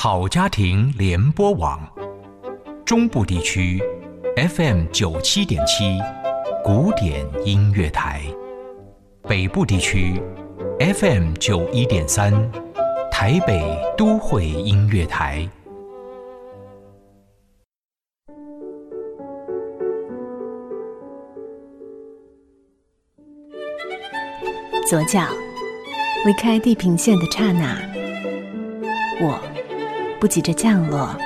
好家庭联播网，中部地区 FM 九七点七，古典音乐台；北部地区 FM 九一点三，台北都会音乐台。左脚离开地平线的刹那，我不急着降落，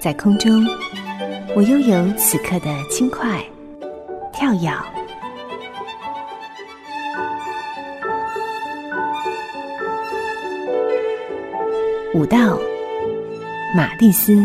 在空中，我拥有此刻的轻快、跳跃。舞蹈，马蒂斯。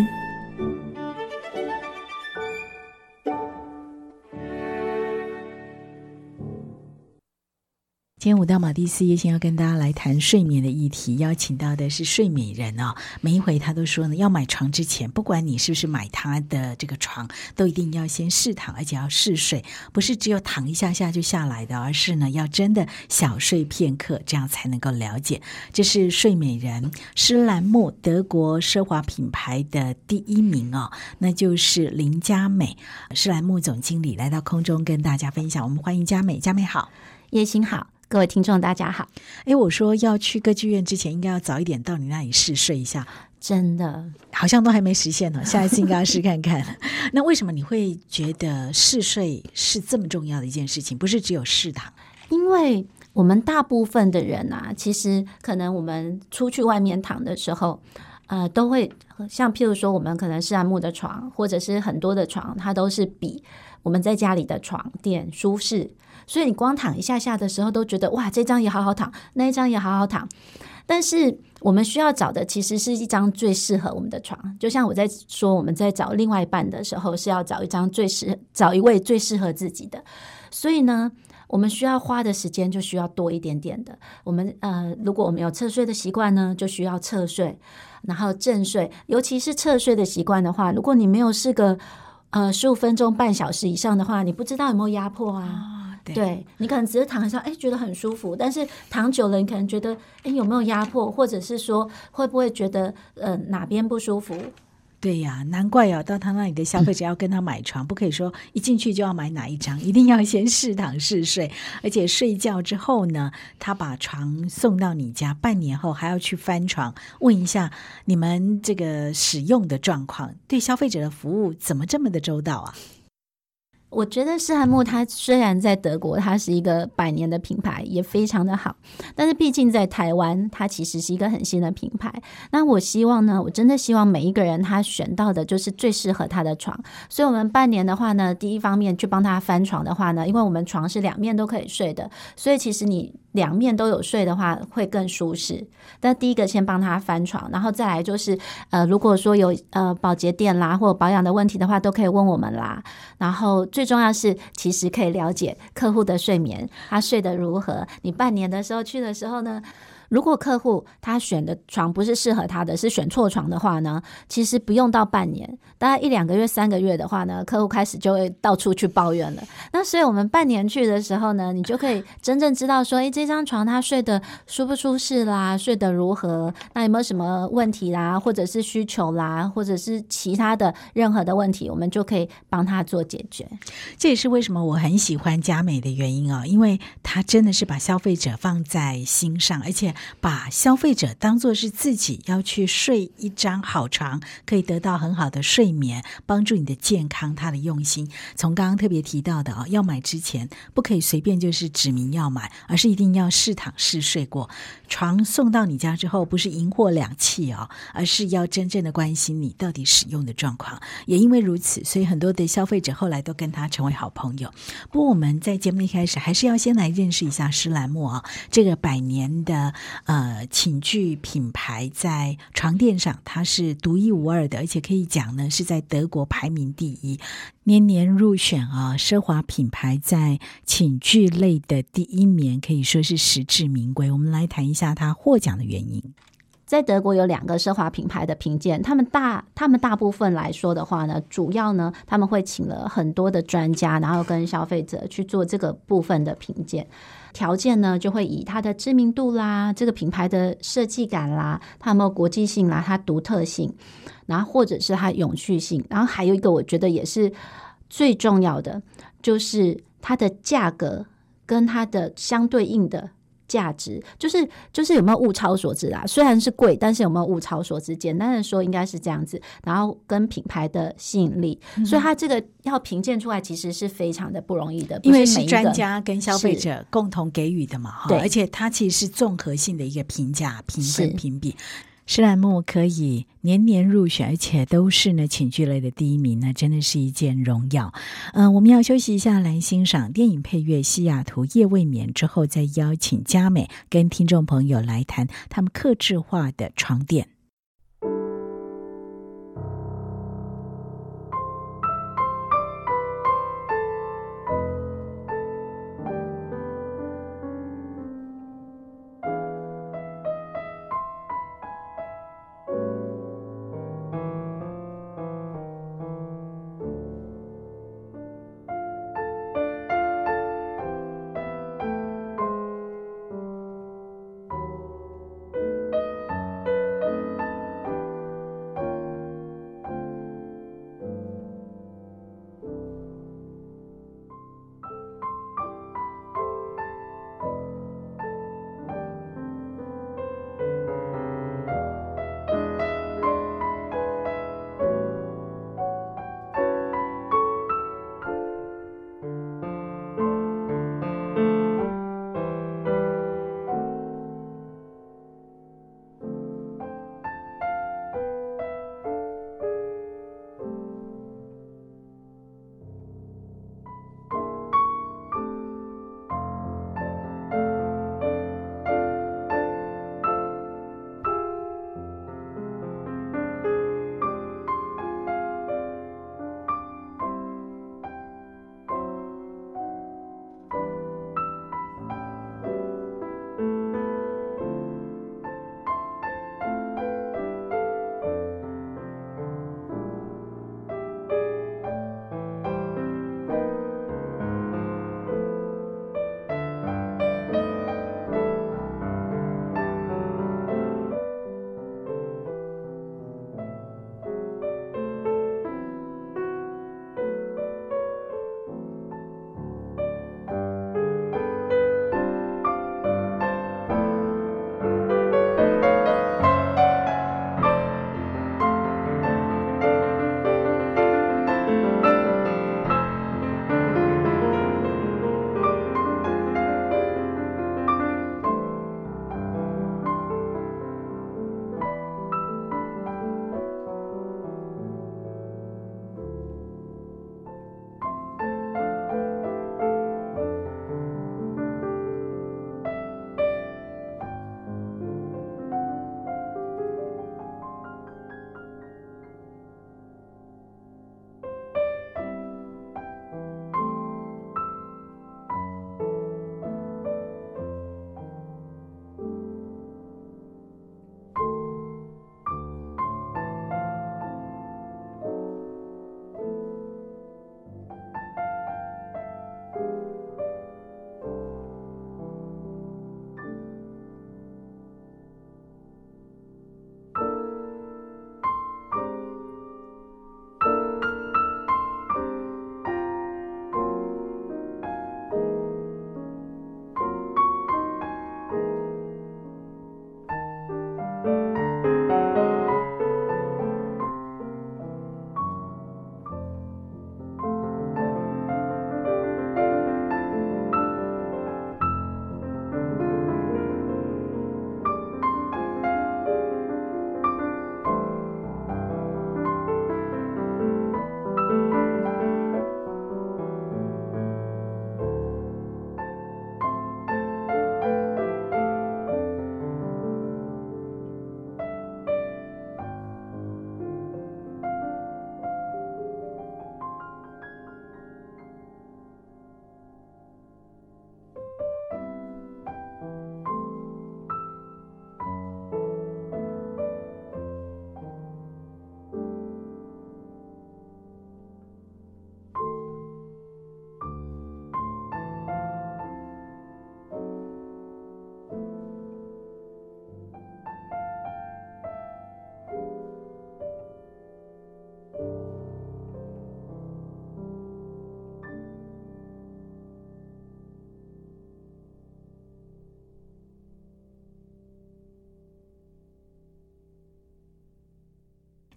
今天舞蹈玛丽丝也想要跟大家来谈睡眠的议题，邀请到的是睡美人哦。每一回他都说呢，要买床之前，不管你是不是买他的这个床，都一定要先试躺，而且要试睡，不是只有躺一下下就下来的，而是呢要真的小睡片刻，这样才能够了解。这是睡美人施兰慕德国奢华品牌的第一名哦，那就是林佳美施兰慕总经理来到空中跟大家分享。我们欢迎佳美，佳美好，叶欣好。各位听众，大家好。哎，我说要去歌剧院之前，应该要早一点到你那里试睡一下。真的，好像都还没实现呢。下一次应该要试看看。那为什么你会觉得试睡是这么重要的一件事情？不是只有试躺？因为我们大部分的人啊，其实可能我们出去外面躺的时候，呃，都会像譬如说，我们可能是按木的床，或者是很多的床，它都是比我们在家里的床垫舒适。所以你光躺一下下的时候，都觉得哇，这张也好好躺，那一张也好好躺。但是我们需要找的其实是一张最适合我们的床。就像我在说，我们在找另外一半的时候，是要找一张最适，找一位最适合自己的。所以呢，我们需要花的时间就需要多一点点的。我们呃，如果我们有侧睡的习惯呢，就需要侧睡，然后正睡。尤其是侧睡的习惯的话，如果你没有试个呃十五分钟、半小时以上的话，你不知道有没有压迫啊。对，对，你可能只是躺上，哎，觉得很舒服，但是躺久了，你可能觉得，哎，有没有压迫，或者是说，会不会觉得，呃，哪边不舒服？对呀，难怪啊，到他那里的消费者要跟他买床，不可以说一进去就要买哪一张，一定要先试躺试睡，而且睡觉之后呢，他把床送到你家，半年后还要去翻床，问一下你们这个使用的状况，对消费者的服务怎么这么的周到啊？我觉得施兰慕它虽然在德国，它是一个百年的品牌，也非常的好，但是毕竟在台湾，它其实是一个很新的品牌。那我希望呢，我真的希望每一个人他选到的就是最适合他的床。所以，我们半年的话呢，第一方面去帮他翻床的话呢，因为我们床是两面都可以睡的，所以其实你。两面都有睡的话会更舒适。但第一个先帮他翻床，然后再来就是，呃，如果说有呃保洁店啦或者保养的问题的话，都可以问我们啦。然后最最重要是，其实可以了解客户的睡眠，他睡得如何。你半年的时候去的时候呢，如果客户他选的床不是适合他的，是选错床的话呢，其实不用到半年，大概一两个月、三个月的话呢，客户开始就会到处去抱怨了。那所以我们半年去的时候呢，你就可以真正知道说，诶，这张床他睡得舒不舒适啦，睡得如何？那有没有什么问题啦，或者是需求啦，或者是其他的任何的问题，我们就可以帮他做解决。这也是为什么我很喜欢佳美的原因啊，因为他真的是把消费者放在心上，而且。把消费者当作是自己要去睡一张好床，可以得到很好的睡眠，帮助你的健康。他的用心，从刚刚特别提到的啊，要买之前不可以随便就是指明要买，而是一定要试躺试睡过。床送到你家之后，不是银货两訖哦，而是要真正的关心你到底使用的状况。也因为如此，所以很多的消费者后来都跟他成为好朋友。不过我们在节目一开始还是要先来认识一下施兰慕啊，这个百年的。呃，寝具品牌在床垫上，它是独一无二的，而且可以讲呢，是在德国排名第一，年年入选啊，奢华品牌在寝具类的第一名，可以说是实至名归。我们来谈一下它获奖的原因。在德国有两个奢华品牌的评鉴，他们大他们大部分来说的话呢，主要呢他们会请了很多的专家，然后跟消费者去做这个部分的评鉴。条件呢就会以它的知名度啦，这个品牌的设计感啦，它有没有国际性啦，它独特性，然后或者是它永续性，然后还有一个我觉得也是最重要的，就是它的价格跟它的相对应的。价值就是就是有没有物超所值啊？虽然是贵，但是有没有物超所值？简单的说，应该是这样子。然后跟品牌的吸引力，嗯、所以它这个要评鉴出来，其实是非常的不容易的，因为是专家跟消费者共同给予的嘛，哈。对，而且它其实是综合性的一个评价、评分、评比。诗兰木可以年年入选，而且都是呢寝具类的第一名，那真的是一件荣耀。嗯、我们要休息一下，来欣赏电影配乐《西雅图夜未眠》之后，再邀请佳美跟听众朋友来谈他们客制化的床垫。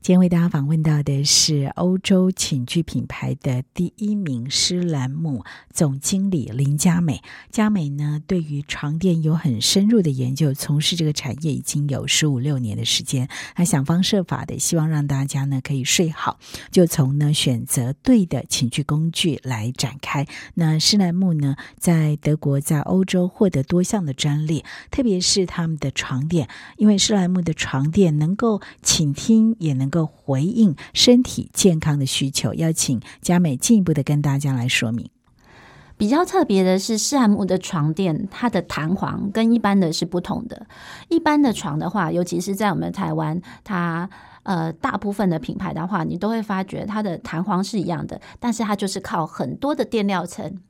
今天为大家访问到的是欧洲寝具品牌的第一名施兰姆总经理林佳美。佳美呢，对于床垫有很深入的研究，从事这个产业已经有十五六年的时间。她想方设法的希望让大家呢可以睡好，就从呢选择对的寝具工具来展开。那施兰姆呢，在德国、在欧洲获得多项的专利，特别是他们的床垫，因为施兰姆的床垫能够倾听，也能够。回应身体健康的需求，要请佳美进一步的跟大家来说明。比较特别的是，施兰慕的床垫，它的弹簧跟一般的是不同的。一般的床的话，尤其是在我们台湾，它呃大部分的品牌的话，你都会发觉它的弹簧是一样的，但是它就是靠很多的垫料层。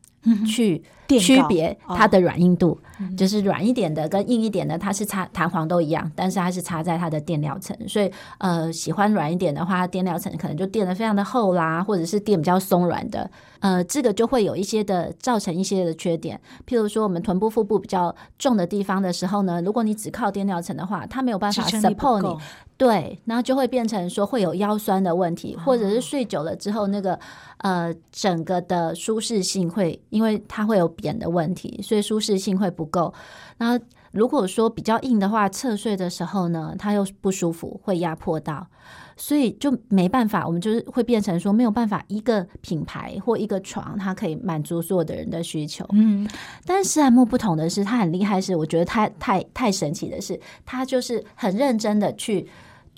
去区别它的软硬度，哦、就是软一点的跟硬一点的，它是插弹簧都一样，但是它是插在它的垫料层。所以，呃，喜欢软一点的话，垫料层可能就垫得非常的厚啦，或者是垫比较松软的。呃，这个就会有一些的造成一些的缺点。譬如说，我们臀部、腹部比较重的地方的时候呢，如果你只靠垫料层的话，它没有办法 support 你。对，然后就会变成说会有腰酸的问题，或者是睡久了之后那个呃整个的舒适性会，因为它会有扁的问题，所以舒适性会不够。然后如果说比较硬的话，侧睡的时候呢，它又不舒服，会压迫到，所以就没办法，我们就是会变成说没有办法一个品牌或一个床，它可以满足所有的人的需求。嗯，但是施兰慕不同的是，它很厉害，是我觉得它太太神奇的是，它就是很认真的去。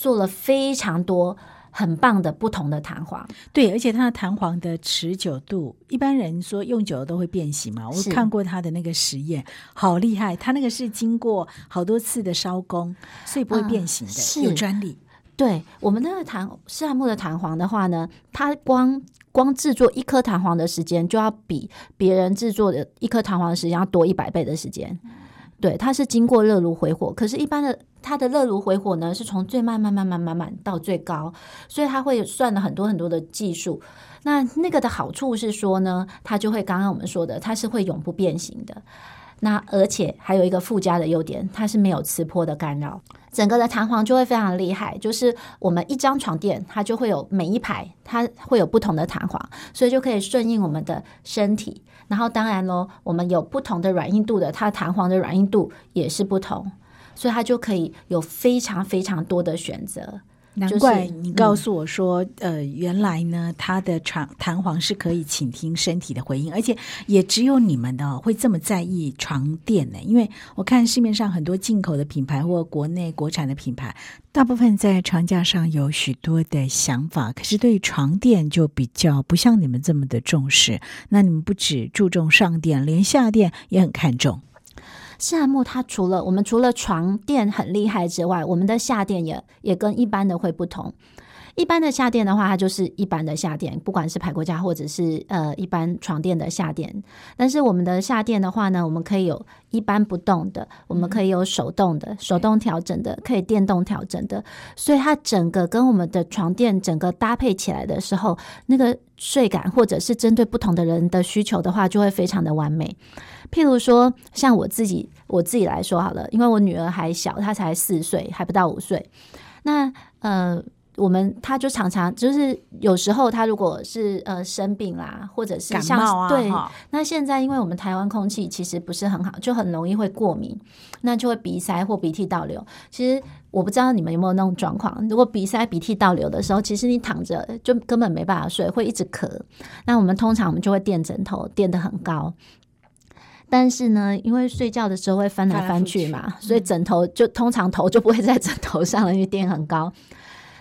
做了非常多很棒的不同的弹簧，对，而且它的弹簧的持久度，一般人说用久了都会变形嘛。我看过他的那个实验，好厉害，他那个是经过好多次的烧工，所以不会变形的，嗯、是有专利。对，我们那个弹施兰慕的弹簧的话呢，它光光制作一颗弹簧的时间，就要比别人制作的一颗弹簧的时间要多一百倍的时间。对，它是经过热炉回火，可是，一般的它的热炉回火呢，是从最慢慢慢慢慢慢到最高，所以它会算了很多很多的技术。那那个的好处是说呢，它就会刚刚我们说的，它是会永不变形的。那而且还有一个附加的优点，它是没有磁波的干扰，整个的弹簧就会非常厉害。就是我们一张床垫，它就会有每一排，它会有不同的弹簧，所以就可以顺应我们的身体。然后当然喽，我们有不同的软硬度的，它弹簧的软硬度也是不同，所以它就可以有非常非常多的选择。难怪你告诉我说，嗯、呃，原来呢，它的床弹簧是可以倾听身体的回应，而且也只有你们的会这么在意床垫呢。因为我看市面上很多进口的品牌或国内国产的品牌，大部分在床架上有许多的想法，可是对于床垫就比较不像你们这么的重视。那你们不只注重上垫，连下垫也很看重。夏木它除了我们除了床垫很厉害之外，我们的夏垫也也跟一般的会不同。一般的下垫的话，它就是一般的下垫，不管是排国家或者是呃一般床垫的下垫。但是我们的下垫的话呢，我们可以有一般不动的，我们可以有手动的，手动调整的，可以电动调整的。所以它整个跟我们的床垫整个搭配起来的时候，那个睡感或者是针对不同的人的需求的话，就会非常的完美。譬如说，像我自己我自己来说好了，因为我女儿还小，她才四岁，还不到五岁。那呃。我们他就常常就是有时候他如果是呃生病啦，或者是像感冒啊，对，那现在因为我们台湾空气其实不是很好，就很容易会过敏，那就会鼻塞或鼻涕倒流。其实我不知道你们有没有那种状况，如果鼻塞鼻涕倒流的时候，其实你躺着就根本没办法睡，会一直咳。那我们通常我们就会垫枕头垫得很高，但是呢，因为睡觉的时候会翻来翻去嘛，所以枕头就通常头就不会在枕头上了，因为垫很高。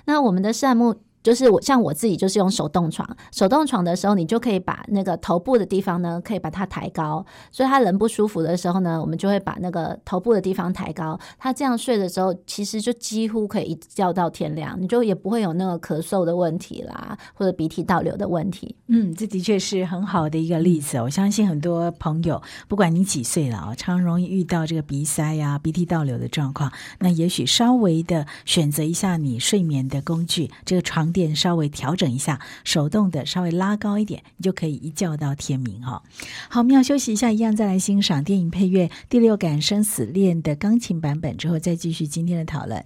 那我们的善目就是我像我自己就是用手动床，手动床的时候，你就可以把那个头部的地方呢，可以把它抬高，所以他人不舒服的时候呢，我们就会把那个头部的地方抬高，他这样睡的时候，其实就几乎可以一觉到天亮，你就也不会有那个咳嗽的问题啦，或者鼻涕倒流的问题。嗯，这的确是很好的一个例子。我相信很多朋友，不管你几岁了啊，常容易遇到这个鼻塞呀、鼻涕倒流的状况，那也许稍微的选择一下你睡眠的工具，这个床。垫稍微调整一下，手动的稍微拉高一点，你就可以一觉到天明哦。好，我们要休息一下，一样再来欣赏电影配乐《第六感生死恋》的钢琴版本之后，再继续今天的讨论。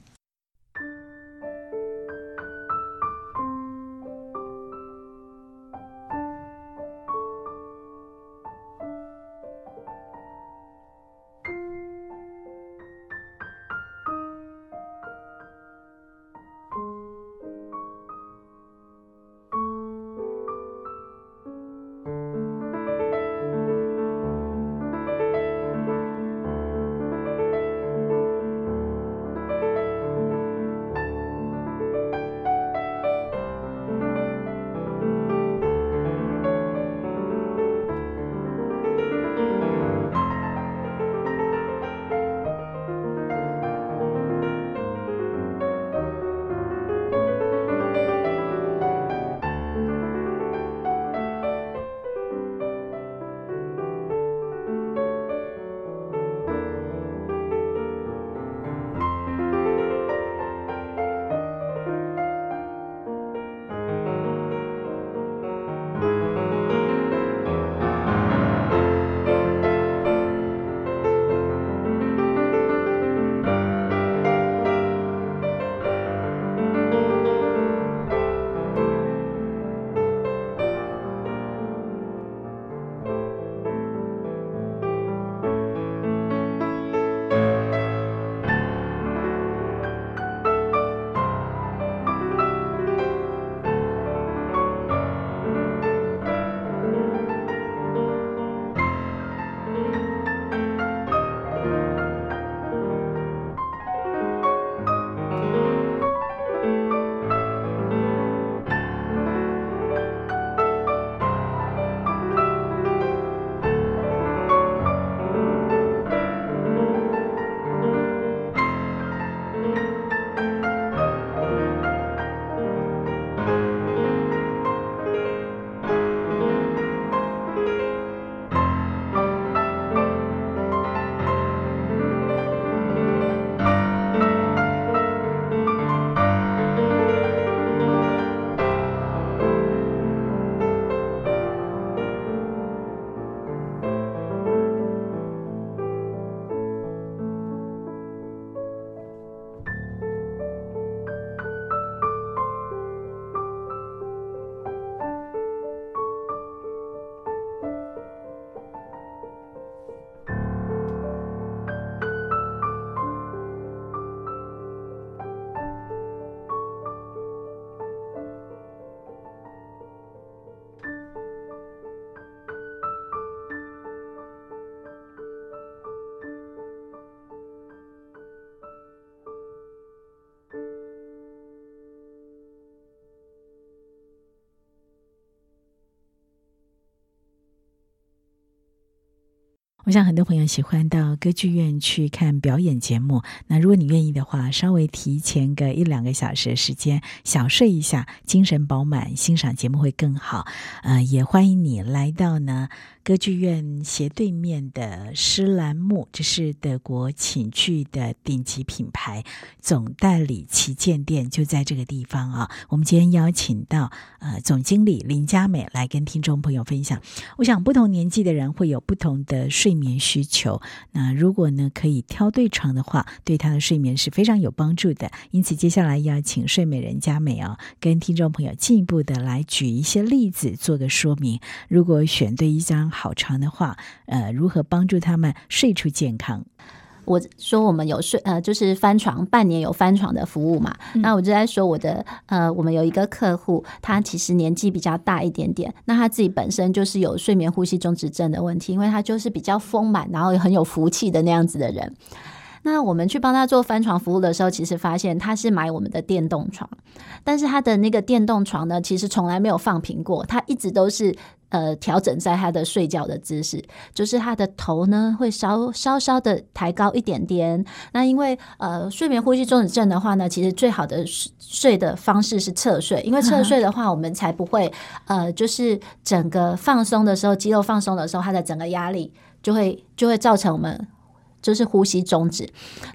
我想很多朋友喜欢到歌剧院去看表演节目。那如果你愿意的话，稍微提前个一两个小时的时间，小睡一下，精神饱满，欣赏节目会更好。呃，也欢迎你来到呢。歌剧院斜对面的施兰慕，这是德国寝具的顶级品牌总代理旗舰店，就在这个地方啊。我们今天邀请到呃总经理林佳美来跟听众朋友分享。我想不同年纪的人会有不同的睡睡眠需求，那如果呢可以挑对床的话，对他的睡眠是非常有帮助的。因此，接下来要请睡美人佳美啊，跟听众朋友进一步的来举一些例子，做个说明。如果选对一张。好床的话，呃，如何帮助他们睡出健康？我说我们有睡，呃，就是翻床，半年有翻床的服务嘛。嗯、那我就在说我的，呃，我们有一个客户，他其实年纪比较大一点点，那他自己本身就是有睡眠呼吸中止症的问题，因为他就是比较丰满，然后很有福气的那样子的人。那我们去帮他做翻床服务的时候，其实发现他是买我们的电动床，但是他的那个电动床呢，其实从来没有放平过，他一直都是。呃，调整在他的睡觉的姿势，就是他的头呢会稍稍稍的抬高一点点。那因为呃，睡眠呼吸中止症的话呢，其实最好的睡的方式是侧睡，因为 侧睡的话，我们才不会呃，就是整个放松的时候，肌肉放松的时候，它的整个压力就会就会造成我们。就是呼吸中止。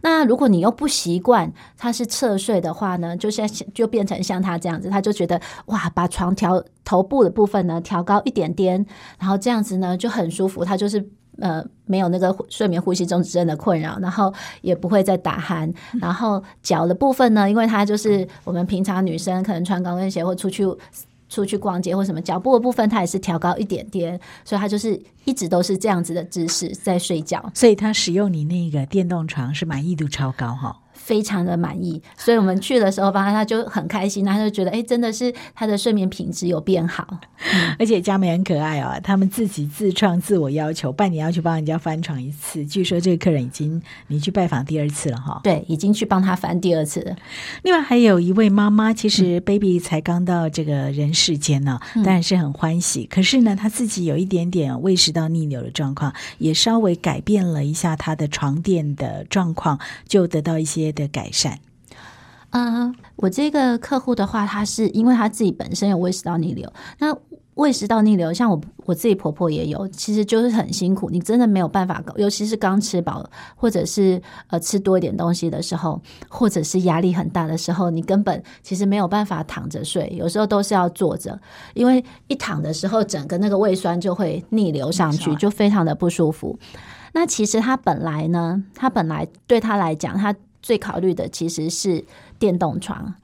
那如果你又不习惯他是侧睡的话呢，就像就变成像他这样子，他就觉得哇，把床调头部的部分呢调高一点点，然后这样子呢就很舒服。他就是呃没有那个睡眠呼吸中止症的困扰，然后也不会再打鼾。然后脚的部分呢，因为他就是我们平常女生可能穿高跟鞋或出去。出去逛街或什么，脚步的部分他也是调高一点点，所以他就是一直都是这样子的姿势在睡觉。所以他使用你那个电动床是满意度超高哈。非常的满意，所以我们去的时候，帮他他就很开心，他就觉得，哎，真的是他的睡眠品质有变好，嗯、而且佳美很可爱哦，他们自己自创自我要求，半年要去帮人家翻床一次。据说这个客人已经你去拜访第二次了哈，对，已经去帮他翻第二次了。另外还有一位妈妈，其实 baby 才刚到这个人世间呢，当然是很欢喜。嗯、可是呢，她自己有一点点胃食道逆流的状况，也稍微改变了一下她的床垫的状况，就得到一些。的改善，嗯，我这个客户的话，他是因为他自己本身有胃食道逆流，那胃食道逆流，像我我自己婆婆也有，其实就是很辛苦，你真的没有办法，尤其是刚吃饱，或者是呃吃多一点东西的时候，或者是压力很大的时候，你根本其实没有办法躺着睡，有时候都是要坐着，因为一躺的时候，整个那个胃酸就会逆流上去，就非常的不舒服。那其实他本来呢，他本来对他来讲，他最考虑的其实是电动床，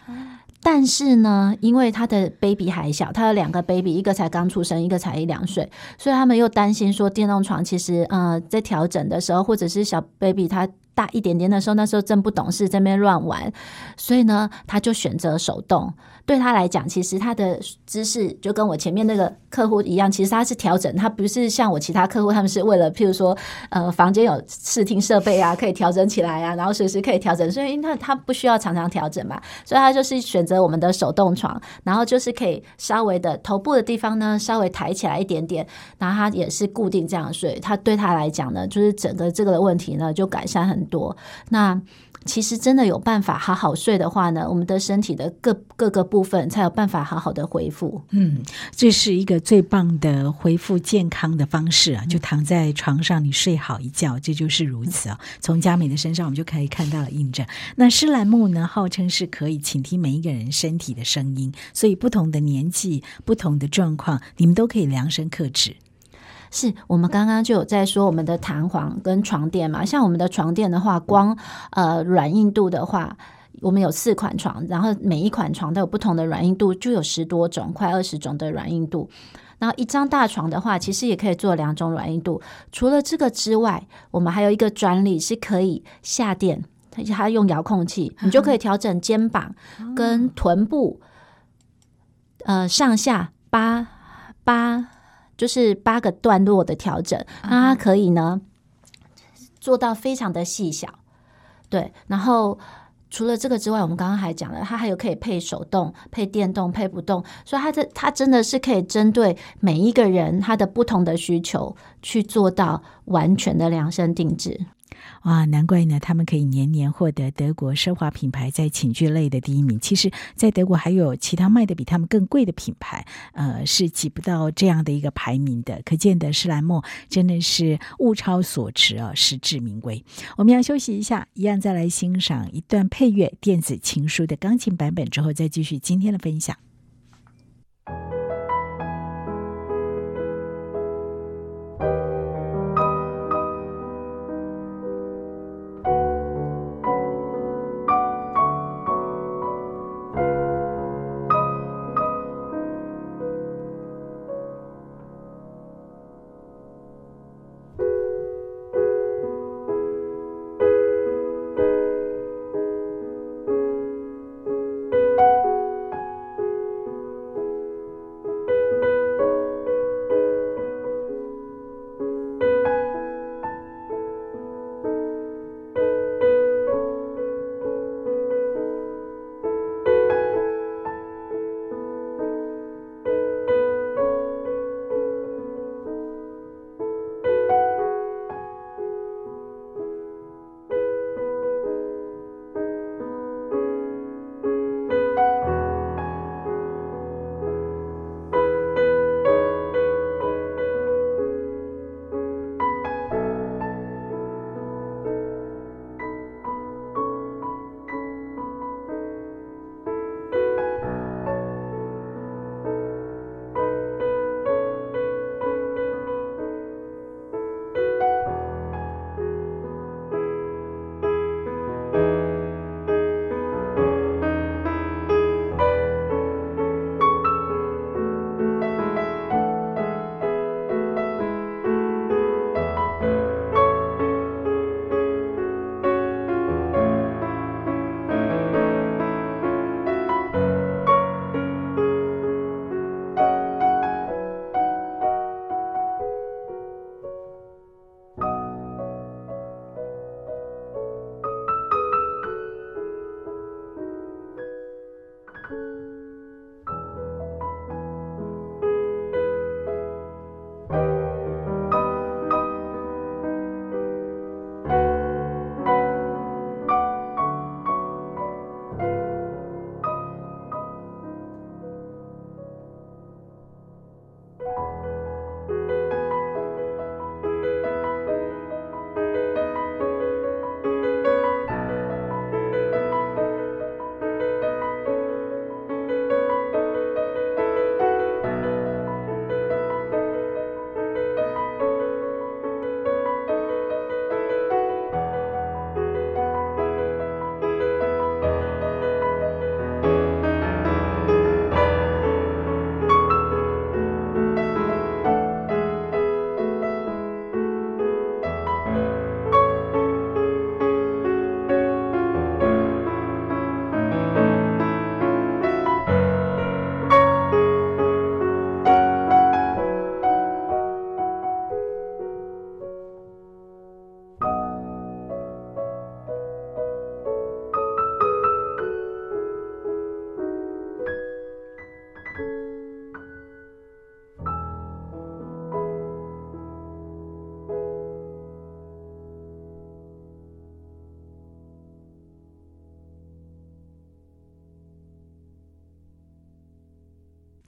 但是呢，因为他的 baby 还小，他有两个 baby，一个才刚出生，一个才一两岁，所以他们又担心说电动床其实呃在调整的时候，或者是小 baby 他大一点点的时候，那时候正不懂事，在那边乱玩，所以呢，他就选择手动。对他来讲，其实他的姿势就跟我前面那个客户一样，其实他是调整，他不是像我其他客户，他们是为了譬如说，呃，房间有视听设备啊，可以调整起来啊，然后随时可以调整，所以他他不需要常常调整嘛，所以他就是选择我们的手动床，然后就是可以稍微的头部的地方呢，稍微抬起来一点点，然后他也是固定这样睡，他对他来讲呢，就是整个这个的问题呢就改善很多。那其实真的有办法好好睡的话呢，我们的身体的各各个部分才有办法好好的恢复。嗯，这是一个最棒的恢复健康的方式啊！就躺在床上，你睡好一觉，这就是如此啊。从佳美的身上，我们就可以看到了印证。那施兰木呢，号称是可以倾听每一个人身体的声音，所以不同的年纪、不同的状况，你们都可以量身克制。是我们刚刚就有在说我们的弹簧跟床垫嘛，像我们的床垫的话，光呃软硬度的话，我们有四款床，然后每一款床都有不同的软硬度，就有十多种，快二十种的软硬度。然后一张大床的话，其实也可以做两种软硬度。除了这个之外，我们还有一个专利是可以下垫，它它用遥控器，你就可以调整肩膀跟臀部，呃上下八八。就是八个段落的调整，那它可以呢做到非常的细小，对，然后除了这个之外，我们刚刚还讲了，它还有可以配手动、配电动、配不动，所以它的它真的是可以针对每一个人他的不同的需求去做到完全的量身定制。哇，难怪呢，他们可以年年获得德国奢华品牌在寝具类的第一名。其实，在德国还有其他卖的比他们更贵的品牌，呃，是挤不到这样的一个排名的。可见的施兰默真的是物超所值啊，实至名归。我们要休息一下，一样再来欣赏一段配乐电子情书的钢琴版本之后，再继续今天的分享。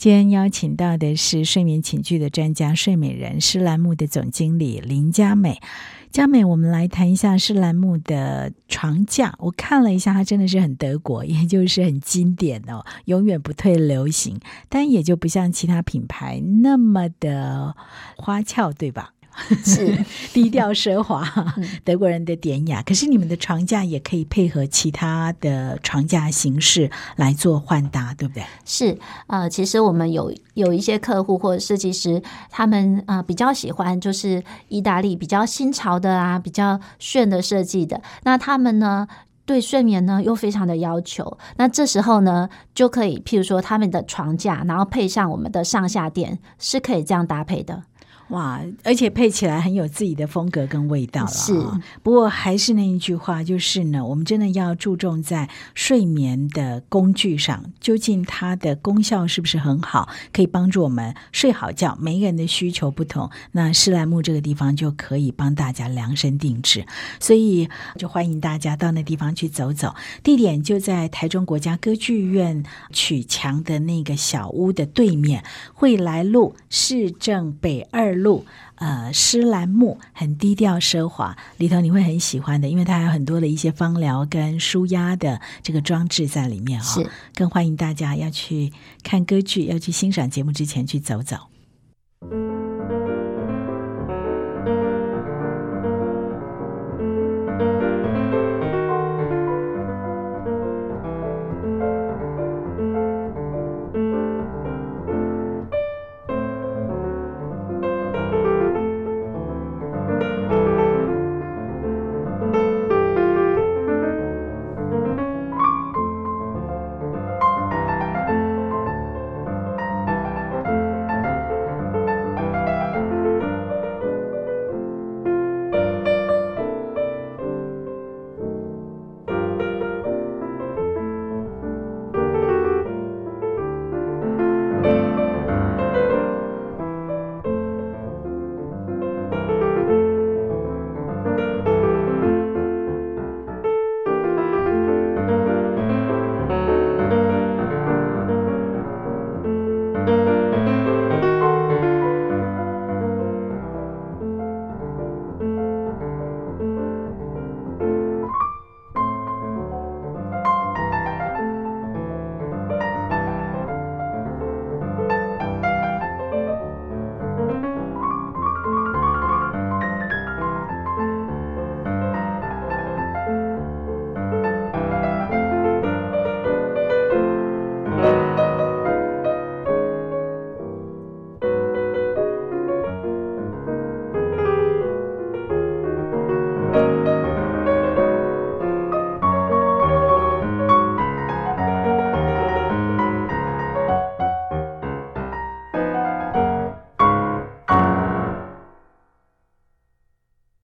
今天邀请到的是睡眠寝具的专家睡美人施兰慕的总经理林佳美。佳美，我们来谈一下施兰慕的床架。我看了一下，它真的是很德国，也就是很经典哦，永远不退流行，但也就不像其他品牌那么的花俏，对吧？是低调奢华，德国人的典雅。可是你们的床架也可以配合其他的床架形式来做换搭，对不对？是，呃，其实我们有有一些客户或者设计师，他们呃比较喜欢就是意大利比较新潮的啊，比较炫的设计的。那他们呢对睡眠呢又非常的要求，那这时候呢就可以，譬如说他们的床架，然后配上我们的上下垫，是可以这样搭配的。哇，而且配起来很有自己的风格跟味道了。是，不过还是那一句话，就是呢，我们真的要注重在睡眠的工具上，究竟它的功效是不是很好，可以帮助我们睡好觉。每一个人的需求不同，那施莱木这个地方就可以帮大家量身定制。所以就欢迎大家到那地方去走走，地点就在台中国家歌剧院曲墙的那个小屋的对面，惠来路市政北二路，呃，诗兰木很低调奢华，里头你会很喜欢的，因为它还有很多的一些芳疗跟舒压的这个装置在里面哈、哦。是，更欢迎大家要去看歌剧，要去欣赏节目之前去走走。